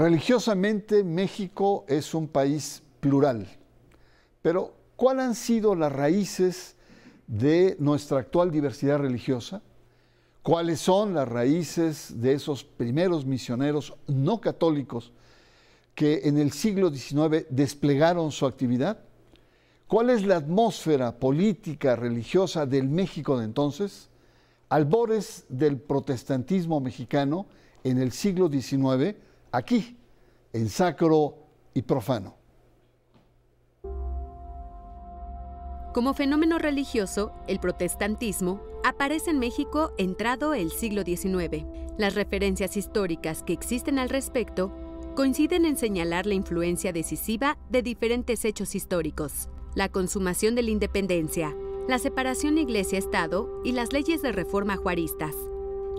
Religiosamente México es un país plural, pero ¿cuáles han sido las raíces de nuestra actual diversidad religiosa? ¿Cuáles son las raíces de esos primeros misioneros no católicos que en el siglo XIX desplegaron su actividad? ¿Cuál es la atmósfera política, religiosa del México de entonces? Albores del protestantismo mexicano en el siglo XIX, aquí, en sacro y profano. Como fenómeno religioso, el protestantismo aparece en México entrado el siglo XIX. Las referencias históricas que existen al respecto coinciden en señalar la influencia decisiva de diferentes hechos históricos, la consumación de la independencia, la separación iglesia-estado y las leyes de reforma juaristas,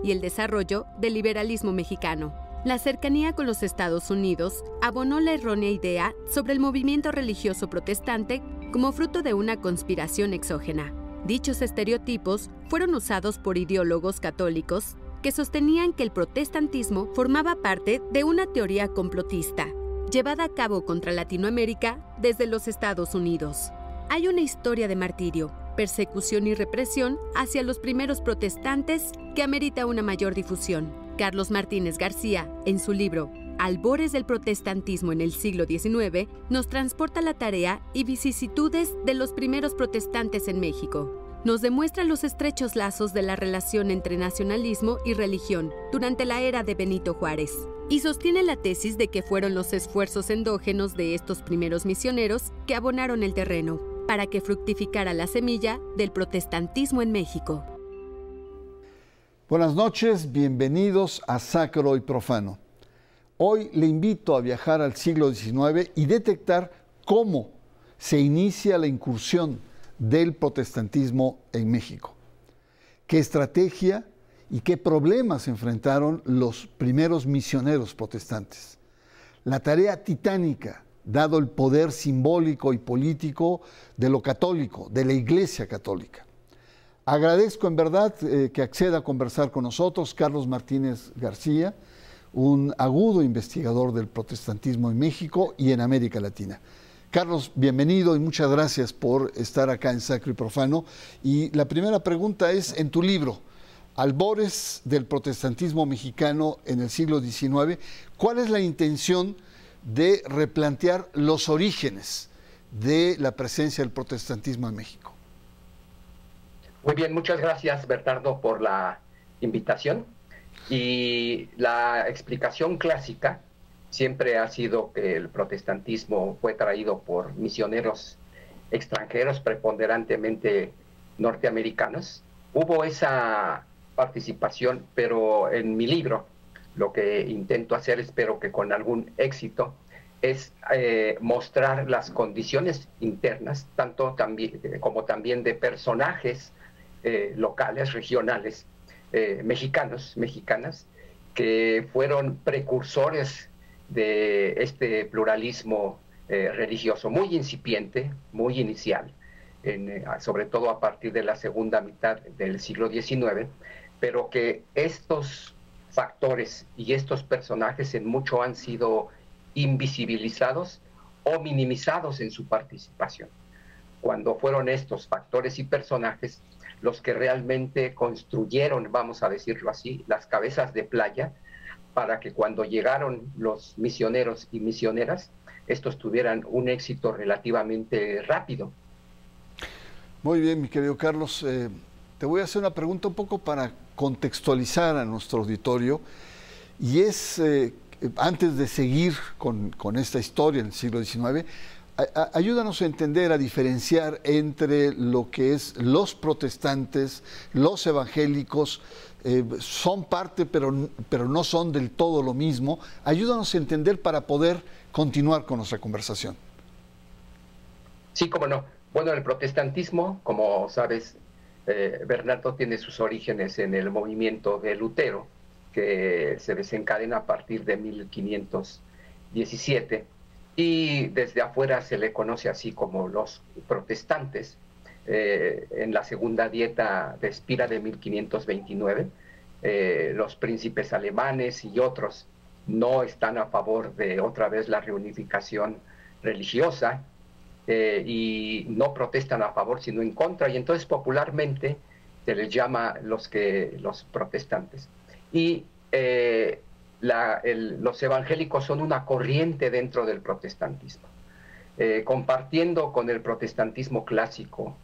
y el desarrollo del liberalismo mexicano. La cercanía con los Estados Unidos abonó la errónea idea sobre el movimiento religioso protestante como fruto de una conspiración exógena. Dichos estereotipos fueron usados por ideólogos católicos que sostenían que el protestantismo formaba parte de una teoría complotista, llevada a cabo contra Latinoamérica desde los Estados Unidos. Hay una historia de martirio, persecución y represión hacia los primeros protestantes que amerita una mayor difusión. Carlos Martínez García, en su libro albores del protestantismo en el siglo XIX, nos transporta la tarea y vicisitudes de los primeros protestantes en México. Nos demuestra los estrechos lazos de la relación entre nacionalismo y religión durante la era de Benito Juárez y sostiene la tesis de que fueron los esfuerzos endógenos de estos primeros misioneros que abonaron el terreno para que fructificara la semilla del protestantismo en México. Buenas noches, bienvenidos a Sacro y Profano. Hoy le invito a viajar al siglo XIX y detectar cómo se inicia la incursión del protestantismo en México. ¿Qué estrategia y qué problemas enfrentaron los primeros misioneros protestantes? La tarea titánica, dado el poder simbólico y político de lo católico, de la Iglesia Católica. Agradezco en verdad eh, que acceda a conversar con nosotros Carlos Martínez García, un agudo investigador del protestantismo en México y en América Latina. Carlos, bienvenido y muchas gracias por estar acá en Sacro y Profano. Y la primera pregunta es, en tu libro, Albores del protestantismo mexicano en el siglo XIX, ¿cuál es la intención de replantear los orígenes de la presencia del protestantismo en México? Muy bien, muchas gracias Bernardo por la invitación. Y la explicación clásica siempre ha sido que el protestantismo fue traído por misioneros extranjeros, preponderantemente norteamericanos. Hubo esa participación, pero en mi libro lo que intento hacer, espero que con algún éxito, es eh, mostrar las condiciones internas, tanto también, como también de personajes eh, locales, regionales, eh, mexicanos, mexicanas, que fueron precursores de este pluralismo eh, religioso muy incipiente, muy inicial, sobre todo a partir de la segunda mitad del siglo XIX, pero que estos factores y estos personajes en mucho han sido invisibilizados o minimizados en su participación. Cuando fueron estos factores y personajes los que realmente construyeron, vamos a decirlo así, las cabezas de playa para que cuando llegaron los misioneros y misioneras, estos tuvieran un éxito relativamente rápido. Muy bien, mi querido Carlos. Eh, te voy a hacer una pregunta un poco para contextualizar a nuestro auditorio. Y es, eh, antes de seguir con, con, esta historia en el siglo XIX, ayúdanos a entender, a diferenciar entre lo que es los protestantes, los evangélicos, eh, son parte pero, pero no son del todo lo mismo. Ayúdanos a entender para poder continuar con nuestra conversación. Sí, cómo no. Bueno, el protestantismo, como sabes, eh, Bernardo tiene sus orígenes en el movimiento de Lutero, que se desencadena a partir de 1517 y desde afuera se le conoce así como los protestantes. Eh, en la segunda dieta de Espira de 1529, eh, los príncipes alemanes y otros no están a favor de otra vez la reunificación religiosa eh, y no protestan a favor sino en contra y entonces popularmente se les llama los que los protestantes y eh, los evangélicos son una corriente dentro del protestantismo. Eh, compartiendo con el protestantismo clásico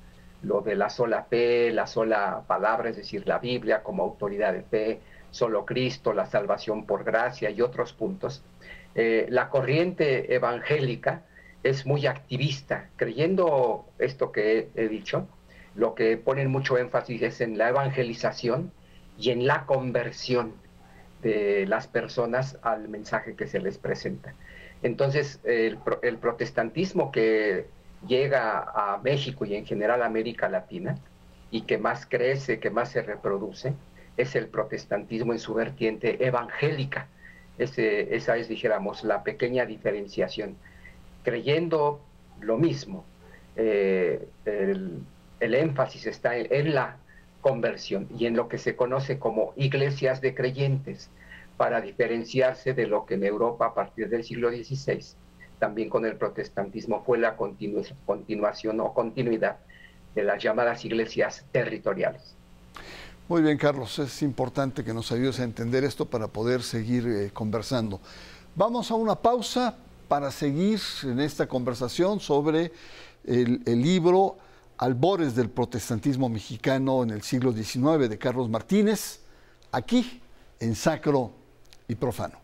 lo de la sola fe, la sola palabra, es decir, la Biblia como autoridad de fe, solo Cristo, la salvación por gracia y otros puntos, eh, la corriente evangélica es muy activista, creyendo esto que he, dicho, lo que ponen mucho énfasis es en la evangelización y en la conversión de las personas al mensaje que se les presenta. Entonces, el, protestantismo que llega a México y en general a América Latina y que más crece, que más se reproduce, es el protestantismo en su vertiente evangélica. esa es, dijéramos, la pequeña diferenciación. Creyendo lo mismo, eh, el, énfasis está en, la conversión y en lo que se conoce como iglesias de creyentes, para diferenciarse de lo que en Europa a partir del siglo XVI, también con el protestantismo, fue la continuación o continuidad de las llamadas iglesias territoriales. Muy bien, Carlos, es importante que nos ayudes a entender esto para poder seguir eh, conversando. Vamos a una pausa para seguir en esta conversación sobre el, el libro Albores del protestantismo mexicano en el siglo XIX de Carlos Martínez, aquí en Sacro y Profano.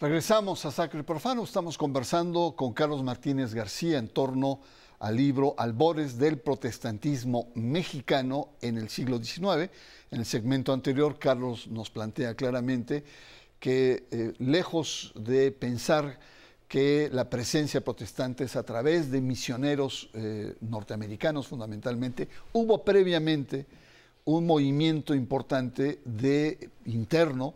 Regresamos a Sacro y Profano. Estamos conversando con Carlos Martínez García en torno al libro Albores del protestantismo mexicano en el siglo XIX. En el segmento anterior, Carlos nos plantea claramente que eh, lejos de pensar que la presencia protestante es a través de misioneros eh, norteamericanos fundamentalmente, hubo previamente un movimiento importante de interno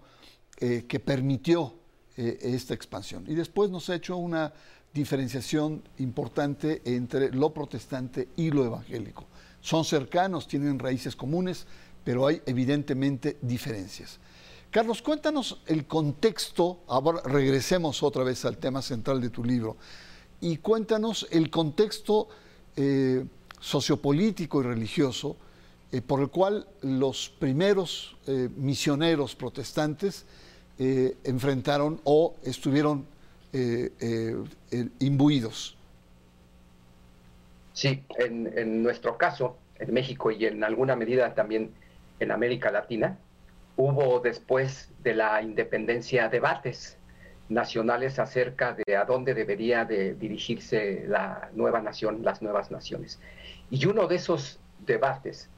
eh, que permitió esta expansión. Y después nos ha hecho una diferenciación importante entre lo protestante y lo evangélico. Son cercanos, tienen raíces comunes, pero hay evidentemente diferencias. Carlos, cuéntanos el contexto, ahora regresemos otra vez al tema central de tu libro, y cuéntanos el contexto eh, sociopolítico y religioso eh, por el cual los primeros misioneros protestantes eh, enfrentaron o estuvieron eh, eh, imbuidos. Sí, en, nuestro caso, en México y en alguna medida también en América Latina, hubo después de la independencia debates nacionales acerca de a dónde debería de dirigirse la nueva nación, las nuevas naciones. Y uno de esos debates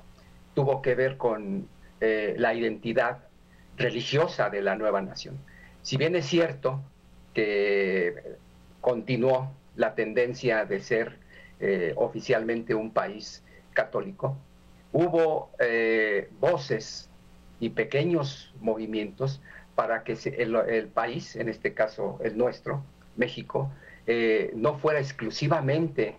tuvo que ver con la identidad religiosa de la nueva nación. Si bien es cierto que continuó la tendencia de ser eh, oficialmente un país católico, hubo eh, voces y pequeños movimientos para que el, país, en este caso el nuestro, México, eh, no fuera exclusivamente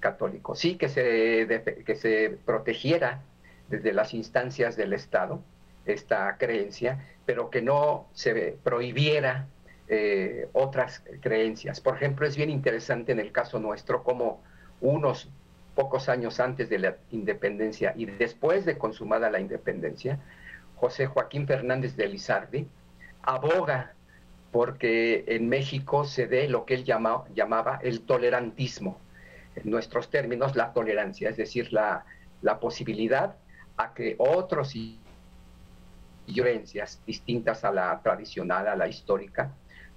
católico, sí que se, que se protegiera desde las instancias del Estado, esta creencia, pero que no se prohibiera eh, otras creencias. Por ejemplo, es bien interesante en el caso nuestro como unos pocos años antes de la independencia y después de consumada la independencia, José Joaquín Fernández de Lizardi aboga porque en México se dé lo que él llamaba el tolerantismo, en nuestros términos la tolerancia, es decir, la, la posibilidad a que otros creencias distintas a la tradicional, a la histórica,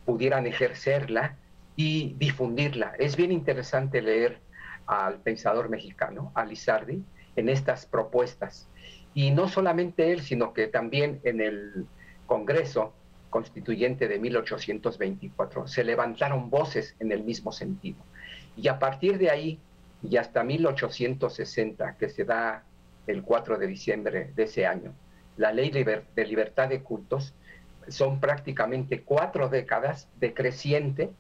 pudieran ejercerla y difundirla. Es bien interesante leer al pensador mexicano, a Lizardi, en estas propuestas. Y no solamente él, sino que también en el Congreso Constituyente de 1824 se levantaron voces en el mismo sentido. Y a partir de ahí, y hasta 1860, que se da el 4 de diciembre de ese año, la ley de libertad de cultos, son prácticamente cuatro décadas de creciente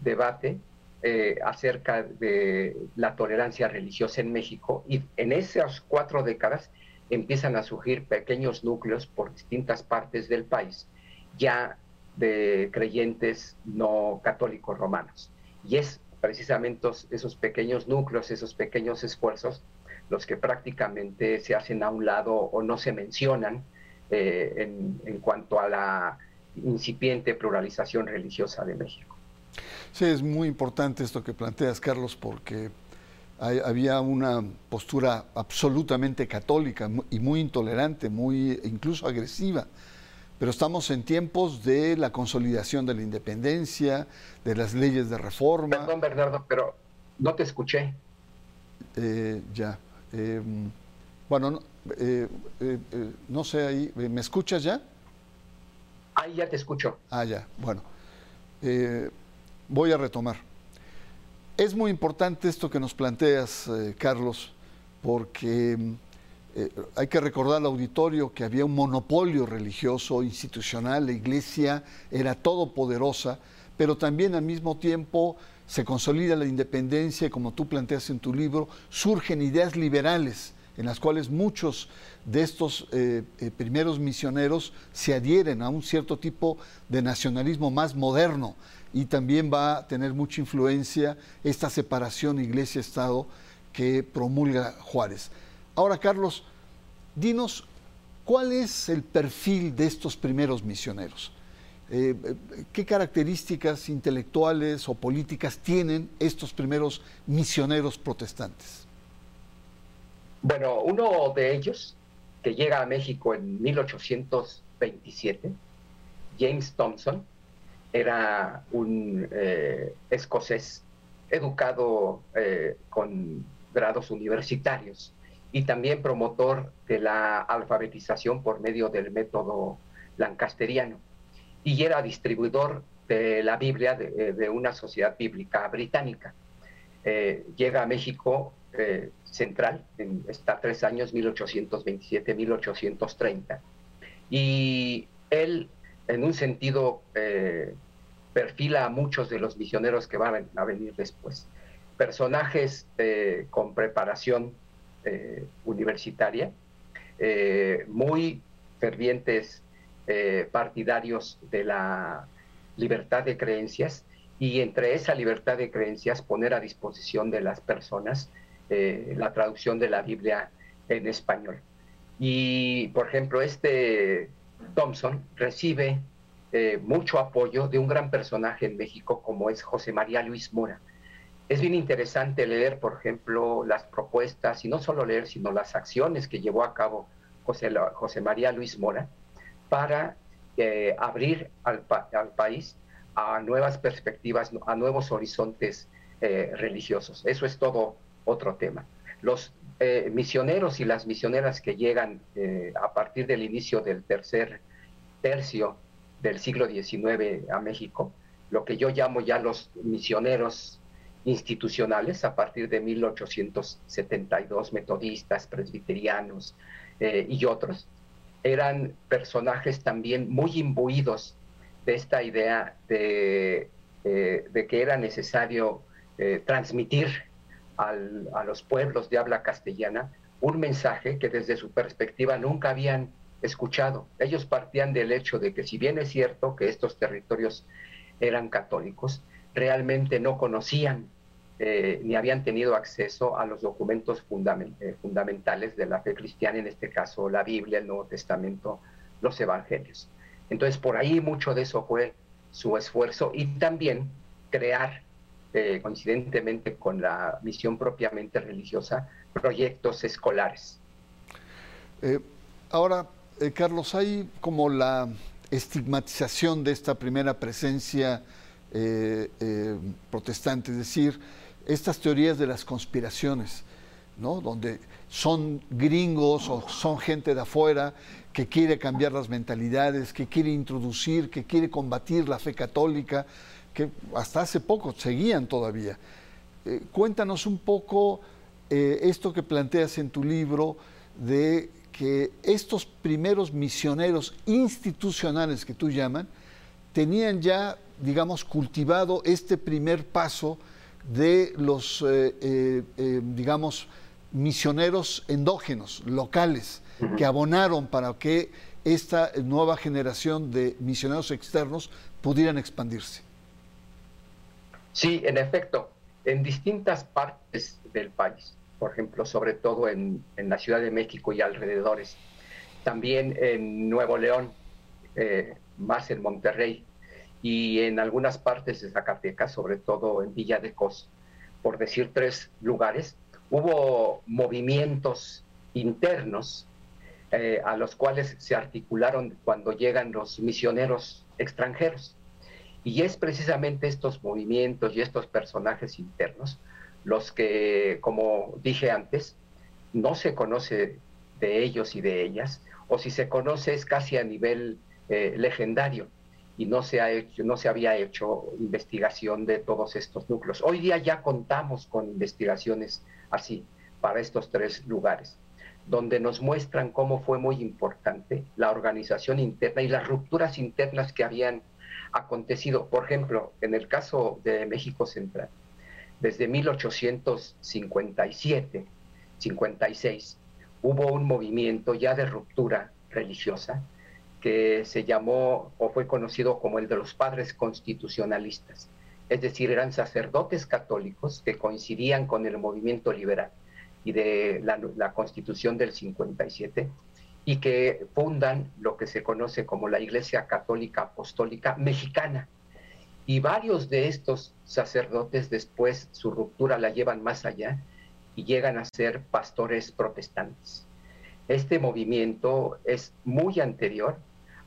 debate eh, acerca de la tolerancia religiosa en México y en esas cuatro décadas empiezan a surgir pequeños núcleos por distintas partes del país, ya de creyentes no católicos romanos. Y es precisamente esos pequeños núcleos, esos pequeños esfuerzos, los que prácticamente se hacen a un lado o no se mencionan eh, en, en cuanto a la incipiente pluralización religiosa de México. Sí, es muy importante esto que planteas, Carlos, porque había una postura absolutamente católica y muy intolerante, muy incluso agresiva. Pero estamos en tiempos de la consolidación de la independencia, de las leyes de reforma. Perdón, Bernardo, pero no te escuché. Eh, ya. Em, bueno, no, eh, eh, no sé ahí, ¿me escuchas ya? Ahí ya te escucho. Ah, ya, bueno voy a retomar. Es muy importante esto que nos planteas, eh, Carlos, porque eh, hay que recordar al auditorio que había un monopolio religioso, institucional, la iglesia era todopoderosa, pero también al mismo tiempo se consolida la independencia y como tú planteas en tu libro, surgen ideas liberales en las cuales muchos de estos eh, primeros misioneros se adhieren a un cierto tipo de nacionalismo más moderno y también va a tener mucha influencia esta separación iglesia-estado que promulga Juárez. Ahora, Carlos, dinos cuál es el perfil de estos primeros misioneros. Eh, ¿Qué características intelectuales o políticas tienen estos primeros misioneros protestantes? Bueno, uno de ellos, que llega a México en 1827, James Thompson, era un eh, escocés educado eh, con grados universitarios y también promotor de la alfabetización por medio del método lancasteriano. Y era distribuidor de la Biblia de, eh, una sociedad bíblica británica. llega a México central, en, está tres años, 1827-1830. Y él, en un sentido perfila a muchos de los misioneros que van a venir después. Personajes eh, con preparación eh, universitaria, eh, muy fervientes partidarios de la libertad de creencias y entre esa libertad de creencias poner a disposición de las personas la traducción de la Biblia en español. Y, por ejemplo, este Thompson recibe eh, mucho apoyo de un gran personaje en México como es José María Luis Mora. Es bien interesante leer, por ejemplo, las propuestas, y no solo leer, sino las acciones que llevó a cabo José, José María Luis Mora para eh, abrir al, país a nuevas perspectivas, a nuevos horizontes eh, religiosos. Eso es todo otro tema. Los misioneros y las misioneras que llegan a partir del inicio del tercer tercio del siglo XIX a México, lo que yo llamo ya los misioneros institucionales a partir de 1872, metodistas, presbiterianos eh, y otros, eran personajes también muy imbuidos de esta idea de, eh, de que era necesario eh, transmitir a los pueblos de habla castellana un mensaje que desde su perspectiva nunca habían escuchado. Ellos partían del hecho de que si bien es cierto que estos territorios eran católicos, realmente no conocían eh, ni habían tenido acceso a los documentos eh, fundamentales de la fe cristiana, en este caso la Biblia, el Nuevo Testamento, los Evangelios. Entonces, por ahí mucho de eso fue su esfuerzo y también crear, eh, coincidentemente con la misión propiamente religiosa, proyectos escolares. ahora, eh, Carlos, hay como la estigmatización de esta primera presencia eh, eh, protestante, es decir, estas teorías de las conspiraciones, ¿no? donde son gringos o son gente de afuera que quiere cambiar las mentalidades, que quiere introducir, que quiere combatir la fe católica, que hasta hace poco seguían todavía. cuéntanos un poco esto que planteas en tu libro de que estos primeros misioneros institucionales que tú llaman tenían ya, digamos, cultivado este primer paso de los, eh, eh, eh, digamos, misioneros endógenos, locales, que abonaron para que esta nueva generación de misioneros externos pudieran expandirse. Sí, en efecto, en distintas partes del país, por ejemplo, sobre todo en, la Ciudad de México y alrededores, también en Nuevo León, más en Monterrey, y en algunas partes de Zacatecas, sobre todo en Villa de Cos, por decir tres lugares, hubo movimientos internos eh, a los cuales se articularon cuando llegan los misioneros extranjeros. Y es precisamente estos movimientos y estos personajes internos los que, como dije antes, no se conoce de ellos y de ellas, o si se conoce es casi a nivel eh, legendario y no se, ha hecho, no se había hecho investigación de todos estos núcleos. Hoy día ya contamos con investigaciones así para estos tres lugares, donde nos muestran cómo fue muy importante la organización interna y las rupturas internas que habían acontecido. Por ejemplo, en el caso de México Central, desde 1857, 56, hubo un movimiento ya de ruptura religiosa que se llamó o fue conocido como el de los padres constitucionalistas. Es decir, eran sacerdotes católicos que coincidían con el movimiento liberal y de la, constitución del 57 y que fundan lo que se conoce como la Iglesia Católica Apostólica Mexicana. Y varios de estos sacerdotes después su ruptura la llevan más allá y llegan a ser pastores protestantes. Este movimiento es muy anterior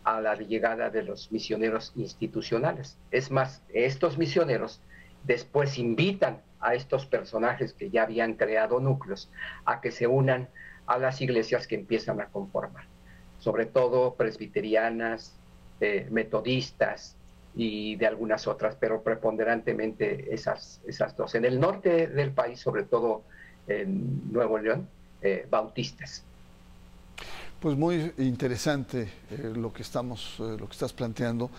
a la llegada de los misioneros institucionales. Es más, estos misioneros después invitan a estos personajes que ya habían creado núcleos a que se unan a las iglesias que empiezan a conformar, sobre todo presbiterianas, eh, metodistas y de algunas otras, pero preponderantemente esas, esas dos. En el norte del país, sobre todo en Nuevo León, eh, bautistas. Pues muy interesante eh, lo, que estamos, eh, lo que estás planteando.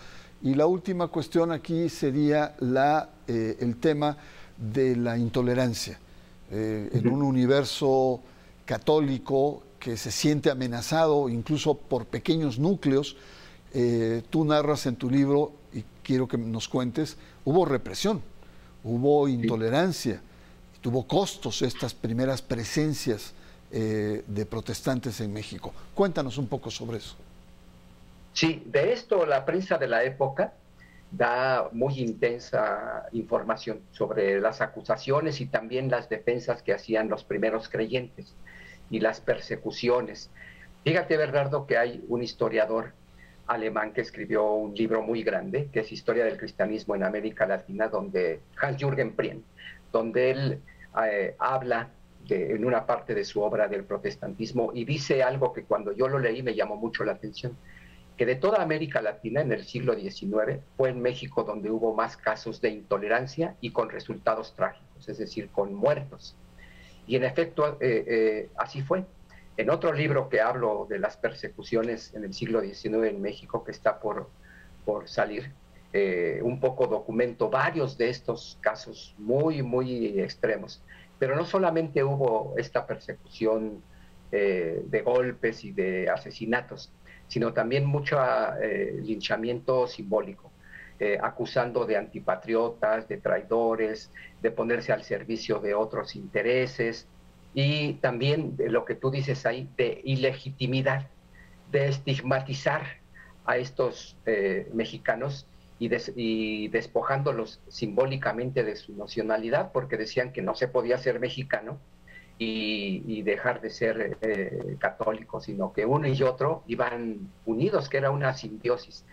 Y la última cuestión aquí sería la, eh, el tema de la intolerancia. En un universo católico que se siente amenazado incluso por pequeños núcleos, tú narras en tu libro, y quiero que nos cuentes, hubo represión, hubo intolerancia, tuvo costos estas primeras presencias eh, de protestantes en México. Cuéntanos un poco sobre eso. Sí, de esto la prensa de la época da muy intensa información sobre las acusaciones y también las defensas que hacían los primeros creyentes y las persecuciones. Fíjate, Bernardo, que hay un historiador alemán que escribió un libro muy grande, que es Historia del Cristianismo en América Latina, donde Hans-Jürgen Prien, donde él eh, habla en una parte de su obra del protestantismo y dice algo que cuando yo lo leí me llamó mucho la atención, que de toda América Latina en el siglo XIX fue en México donde hubo más casos de intolerancia y con resultados trágicos, es decir, con muertos. Y en efecto, eh, eh, así fue. En otro libro que hablo de las persecuciones en el siglo XIX en México, que está por, por salir, eh, un poco documento varios de estos casos muy, muy extremos. Pero no solamente hubo esta persecución de golpes y de asesinatos, sino también mucho linchamiento simbólico, eh, acusando de antipatriotas, de traidores, de ponerse al servicio de otros intereses y también de lo que tú dices ahí, de ilegitimidad, de estigmatizar a estos mexicanos y, despojándolos simbólicamente de su nacionalidad, porque decían que no se podía ser mexicano y, dejar de ser eh, católico, sino que uno y otro iban unidos, que era una simbiosis.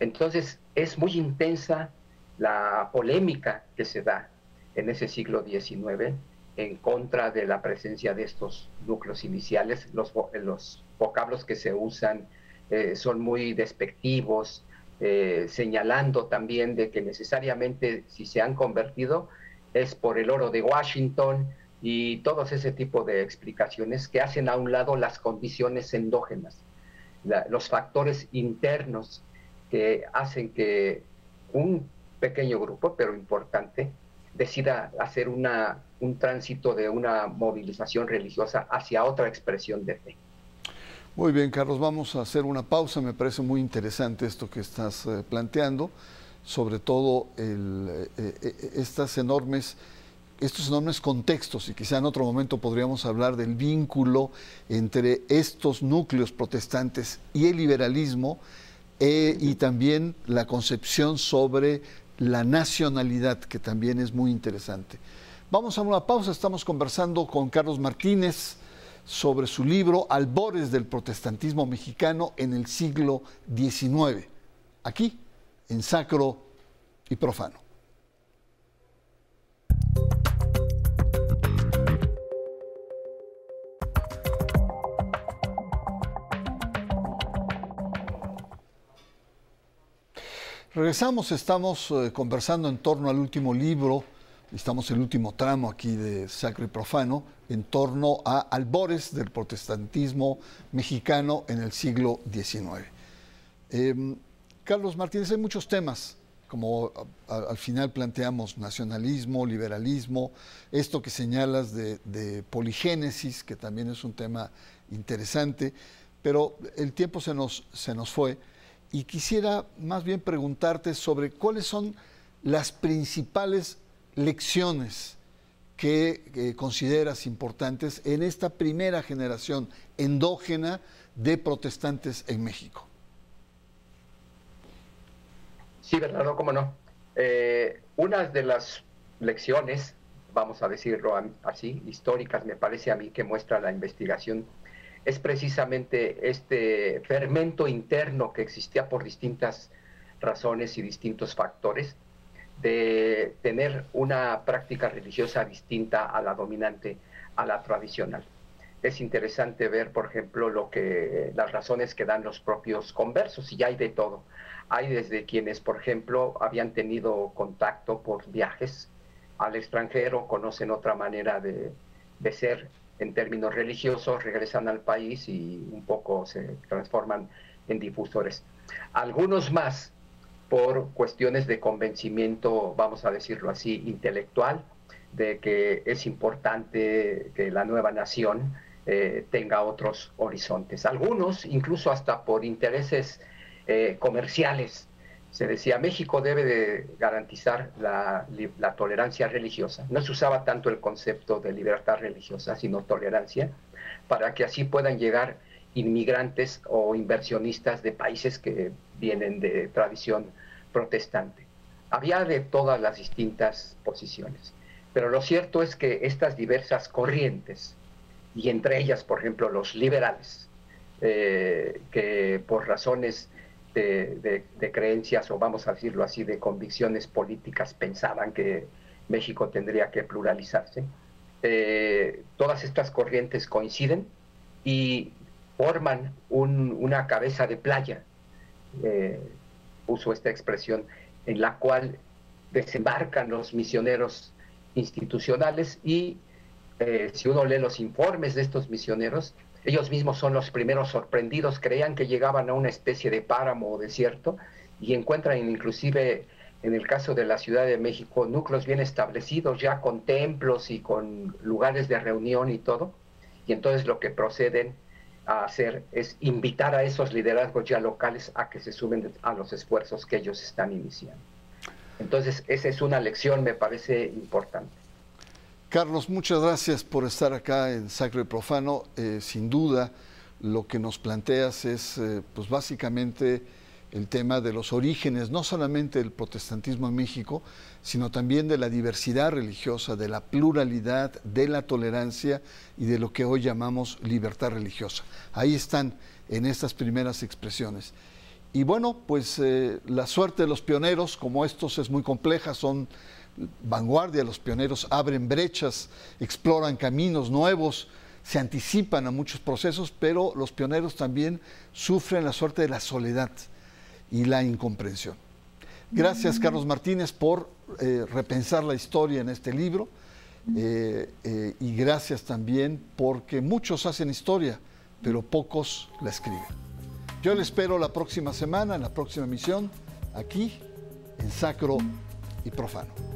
Entonces es muy intensa la polémica que se da en ese siglo XIX en contra de la presencia de estos núcleos iniciales. Los, los vocablos que se usan eh, son muy despectivos, eh, señalando también de que necesariamente si se han convertido es por el oro de Washington y todos ese tipo de explicaciones que hacen a un lado las condiciones endógenas, los factores internos que hacen que un pequeño grupo, pero importante, decida hacer una, un tránsito de una movilización religiosa hacia otra expresión de fe. Muy bien, Carlos, vamos a hacer una pausa. Me parece muy interesante esto que estás eh, planteando, sobre todo eh, eh, estas enormes, estos enormes contextos, y quizá en otro momento podríamos hablar del vínculo entre estos núcleos protestantes y el liberalismo, y también la concepción sobre la nacionalidad, que también es muy interesante. Vamos a una pausa, estamos conversando con Carlos Martínez sobre su libro Albores del protestantismo mexicano en el siglo XIX, aquí en Sacro y Profano. Regresamos, estamos eh, conversando en torno al último libro estamos en el último tramo aquí de Sacro y Profano, en torno a albores del protestantismo mexicano en el siglo XIX. Em, Carlos Martínez, hay muchos temas, como al final planteamos nacionalismo, liberalismo, esto que señalas de, de, poligénesis, que también es un tema interesante, pero el tiempo se nos, se nos fue y quisiera más bien preguntarte sobre cuáles son las principales lecciones que consideras importantes en esta primera generación endógena de protestantes en México? Sí, Bernardo, cómo no. Eh, una de las lecciones, vamos a decirlo así, históricas, me parece a mí que muestra la investigación, es precisamente este fermento interno que existía por distintas razones y distintos factores de tener una práctica religiosa distinta a la dominante, a la tradicional. Es interesante ver, por ejemplo, lo que las razones que dan los propios conversos, y hay de todo. Hay desde quienes, por ejemplo, habían tenido contacto por viajes al extranjero, conocen otra manera de, de ser en términos religiosos, regresan al país y un poco se transforman en difusores. Algunos más por cuestiones de convencimiento, vamos a decirlo así, intelectual, de que es importante que la nueva nación eh, tenga otros horizontes. Algunos, incluso hasta por intereses eh, comerciales, se decía, México debe de garantizar la, tolerancia religiosa. No se usaba tanto el concepto de libertad religiosa, sino tolerancia, para que así puedan llegar inmigrantes o inversionistas de países que vienen de tradición protestante. Había de todas las distintas posiciones, pero lo cierto es que estas diversas corrientes, y entre ellas, por ejemplo, los liberales, eh, que por razones de, creencias, o vamos a decirlo así, de convicciones políticas, pensaban que México tendría que pluralizarse, eh, todas estas corrientes coinciden y forman una cabeza de playa, eh, uso esta expresión, en la cual desembarcan los misioneros institucionales y eh, si uno lee los informes de estos misioneros, ellos mismos son los primeros sorprendidos, creían que llegaban a una especie de páramo o desierto y encuentran inclusive en el caso de la Ciudad de México núcleos bien establecidos ya con templos y con lugares de reunión y todo. Y entonces lo que proceden a hacer es invitar a esos liderazgos ya locales a que se sumen a los esfuerzos que ellos están iniciando. Entonces, esa es una lección, me parece importante. Carlos, muchas gracias por estar acá en Sacro y Profano. Eh, sin duda, lo que nos planteas es, eh, pues básicamente, el tema de los orígenes, no solamente del protestantismo en México, sino también de la diversidad religiosa, de la pluralidad, de la tolerancia y de lo que hoy llamamos libertad religiosa. Ahí están en estas primeras expresiones. Y bueno, pues eh, la suerte de los pioneros, como estos es muy compleja, son vanguardia, los pioneros abren brechas, exploran caminos nuevos, se anticipan a muchos procesos, pero los pioneros también sufren la suerte de la soledad y la incomprensión. Gracias, Carlos Martínez, por eh, repensar la historia en este libro eh, eh, y gracias también porque muchos hacen historia, pero pocos la escriben. Yo le espero la próxima semana, en la próxima emisión, aquí en Sacro y Profano.